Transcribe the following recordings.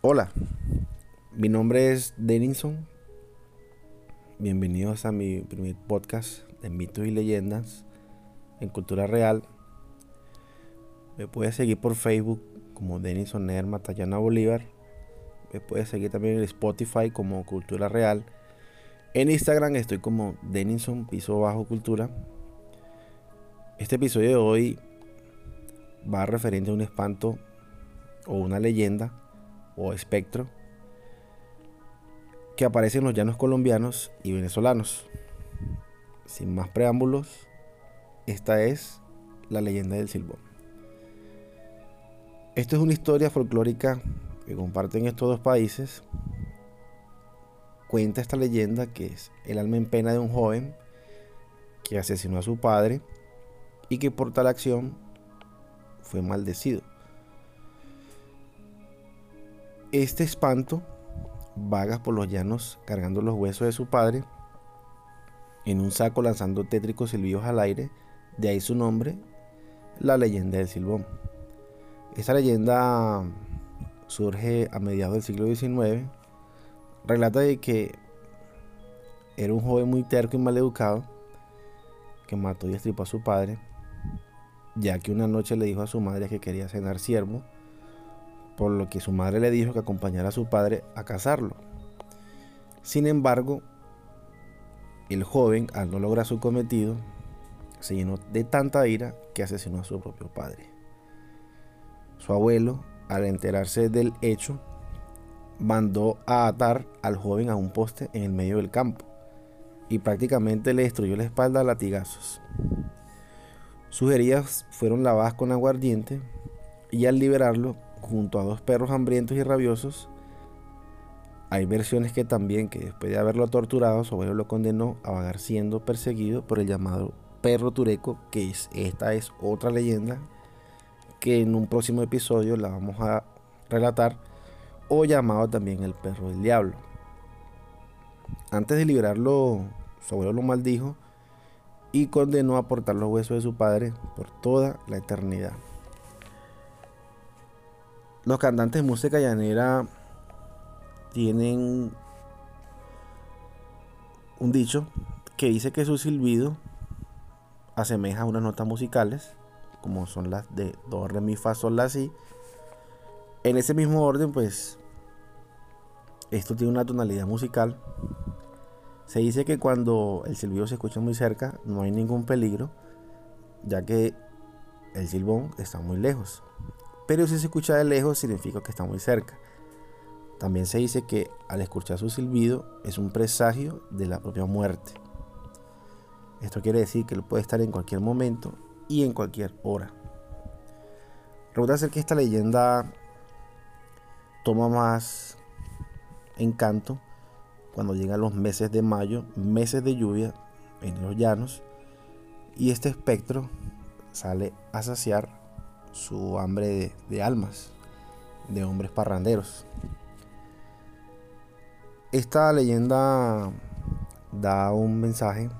Hola, mi nombre es Denison. Bienvenidos a mi primer podcast de mitos y leyendas en cultura real. Me puedes seguir por Facebook como Denison Nerma Tayana Bolívar. Me puedes seguir también en Spotify como Cultura Real. En Instagram estoy como Denison Piso Bajo Cultura. Este episodio de hoy va referente a un espanto o una leyenda o espectro que aparece en los llanos colombianos y venezolanos. Sin más preámbulos, esta es la leyenda del Silbón. Esto es una historia folclórica que comparten estos dos países. Cuenta esta leyenda que es el alma en pena de un joven que asesinó a su padre y que por tal acción fue maldecido. Este espanto vaga por los llanos cargando los huesos de su padre en un saco lanzando tétricos silbidos al aire, de ahí su nombre, la leyenda del silbón. Esta leyenda surge a mediados del siglo XIX, relata de que era un joven muy terco y mal educado que mató y estripó a su padre ya que una noche le dijo a su madre que quería cenar ciervo, por lo que su madre le dijo que acompañara a su padre a cazarlo. Sin embargo, el joven, al no lograr su cometido, se llenó de tanta ira que asesinó a su propio padre. Su abuelo, al enterarse del hecho, mandó a atar al joven a un poste en el medio del campo y prácticamente le destruyó la espalda a latigazos. Sus heridas fueron lavadas con aguardiente y al liberarlo, junto a dos perros hambrientos y rabiosos, hay versiones que también, que después de haberlo torturado, su abuelo lo condenó a vagar siendo perseguido por el llamado perro tureco, que es, esta es otra leyenda que en un próximo episodio la vamos a relatar, o llamado también el perro del diablo. Antes de liberarlo, su abuelo lo maldijo y condenó a portar los huesos de su padre por toda la eternidad. Los cantantes de música llanera tienen un dicho que dice que su silbido asemeja a unas notas musicales, como son las de do, re, mi, fa, sol, la, si. En ese mismo orden, pues, esto tiene una tonalidad musical se dice que cuando el silbido se escucha muy cerca no hay ningún peligro, ya que el silbón está muy lejos. Pero si se escucha de lejos significa que está muy cerca. También se dice que al escuchar su silbido es un presagio de la propia muerte. Esto quiere decir que puede estar en cualquier momento y en cualquier hora. Resulta ser que esta leyenda toma más encanto cuando llegan los meses de mayo, meses de lluvia en los llanos, y este espectro sale a saciar su hambre de, almas, de hombres parranderos. Esta leyenda da un mensaje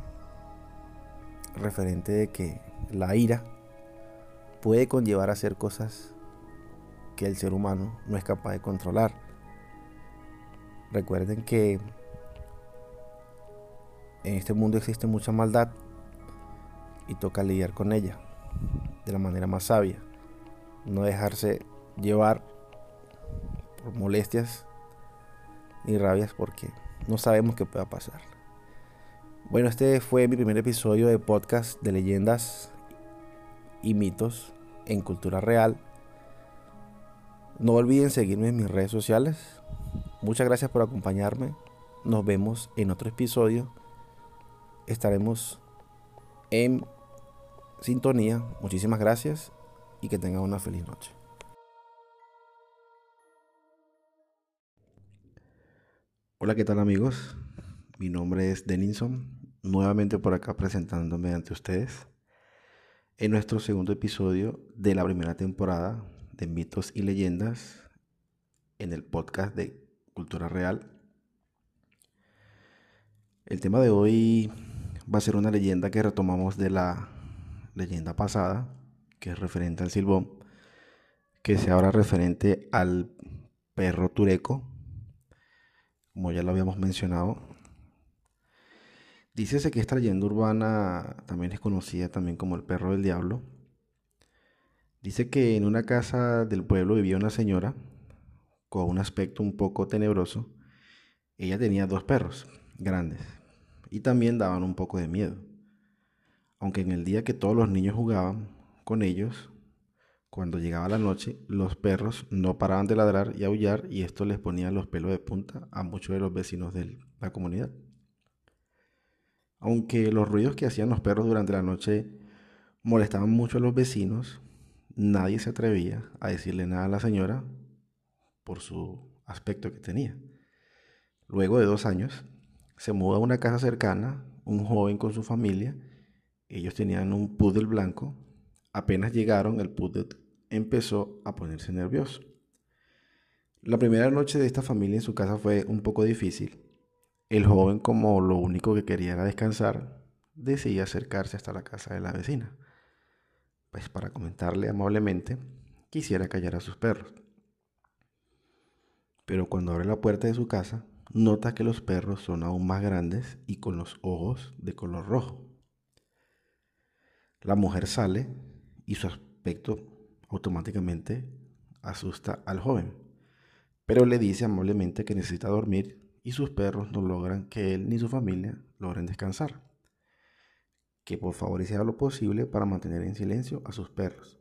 referente de que la ira puede conllevar a hacer cosas que el ser humano no es capaz de controlar. Recuerden que en este mundo existe mucha maldad y toca lidiar con ella de la manera más sabia. No dejarse llevar por molestias ni rabias porque no sabemos qué pueda pasar. Bueno, este fue mi primer episodio de podcast de leyendas y mitos en cultura real. No olviden seguirme en mis redes sociales. Muchas gracias por acompañarme. Nos vemos en otro episodio estaremos en sintonía. Muchísimas gracias y que tengan una feliz noche. Hola, ¿qué tal amigos? Mi nombre es Denison, nuevamente por acá presentándome ante ustedes en nuestro segundo episodio de la primera temporada de mitos y leyendas en el podcast de Cultura Real. El tema de hoy va a ser una leyenda que retomamos de la leyenda pasada, que es referente al silbón, que sea ahora referente al perro tureco, como ya lo habíamos mencionado. Dícese que esta leyenda urbana también es conocida también como el perro del diablo. Dice que en una casa del pueblo vivía una señora con un aspecto un poco tenebroso. Ella tenía dos perros grandes y también daban un poco de miedo. Aunque en el día que todos los niños jugaban con ellos, cuando llegaba la noche, los perros no paraban de ladrar y aullar y esto les ponía los pelos de punta a muchos de los vecinos de la comunidad. Aunque los ruidos que hacían los perros durante la noche molestaban mucho a los vecinos, nadie se atrevía a decirle nada a la señora por su aspecto que tenía. Luego de dos años, se mudó a una casa cercana, un joven con su familia. Ellos tenían un poodle blanco Apenas llegaron, el poodle empezó a ponerse nervioso. La primera noche de esta familia en su casa fue un poco difícil. El joven, como lo único que quería era descansar, decidió acercarse hasta la casa de la vecina, pues para comentarle amablemente quisiera callar a sus perros. Pero cuando abre la puerta de su casa, nota que los perros son aún más grandes y con los ojos de color rojo. La mujer sale y su aspecto automáticamente asusta al joven, pero le dice amablemente que necesita dormir y sus perros no logran que él ni su familia logren descansar. Que por favor hiciera lo posible para mantener en silencio a sus perros.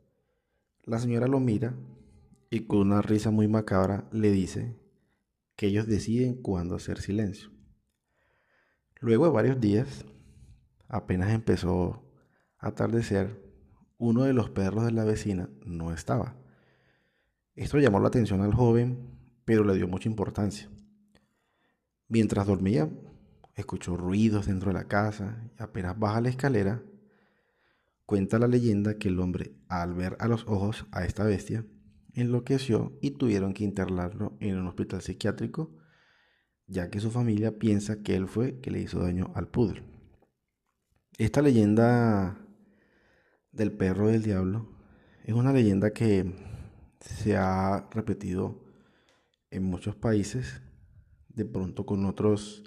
La señora lo mira y con una risa muy macabra le dice que ellos deciden cuándo hacer silencio. Luego de varios días, apenas empezó a atardecer, uno de los perros de la vecina no estaba. Esto llamó la atención al joven, pero le dio mucha importancia. Mientras dormía, escuchó ruidos dentro de la casa y apenas baja la escalera, cuenta la leyenda que el hombre, al ver a los ojos a esta bestia, enloqueció y tuvieron que internarlo en un hospital psiquiátrico, ya que su familia piensa que él fue que le hizo daño al pudre. Esta leyenda del perro del diablo es una leyenda que se ha repetido en muchos países, de pronto con otros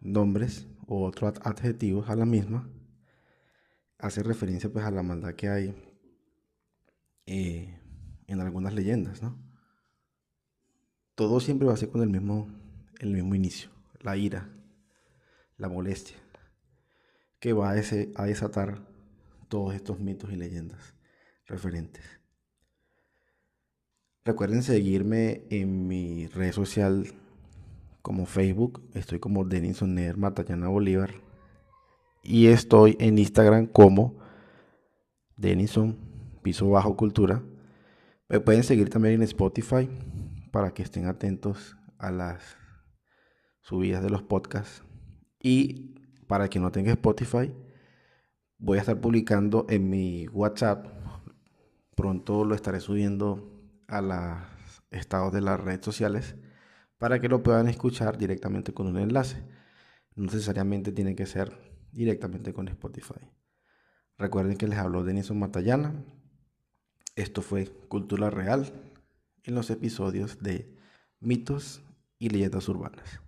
nombres o otros adjetivos a la misma. Hace referencia pues a la maldad que hay eh, en algunas leyendas, ¿no? Todo siempre va a ser con el mismo, el mismo inicio, la ira, la molestia, que va a, ese, a desatar todos estos mitos y leyendas referentes. Recuerden seguirme en mi red social como Facebook. Estoy como Denison Neder Matallana Bolívar. Y estoy en Instagram como Denison Piso Bajo Cultura. Me pueden seguir también en Spotify para que estén atentos a las subidas de los podcasts. Y para quien no tenga Spotify, voy a estar publicando en mi WhatsApp. Pronto lo estaré subiendo a los estados de las redes sociales para que lo puedan escuchar directamente con un enlace. No necesariamente tiene que ser directamente con Spotify. Recuerden que les habló Denison Matallana. Esto fue Cultura Real en los episodios de mitos y leyendas urbanas.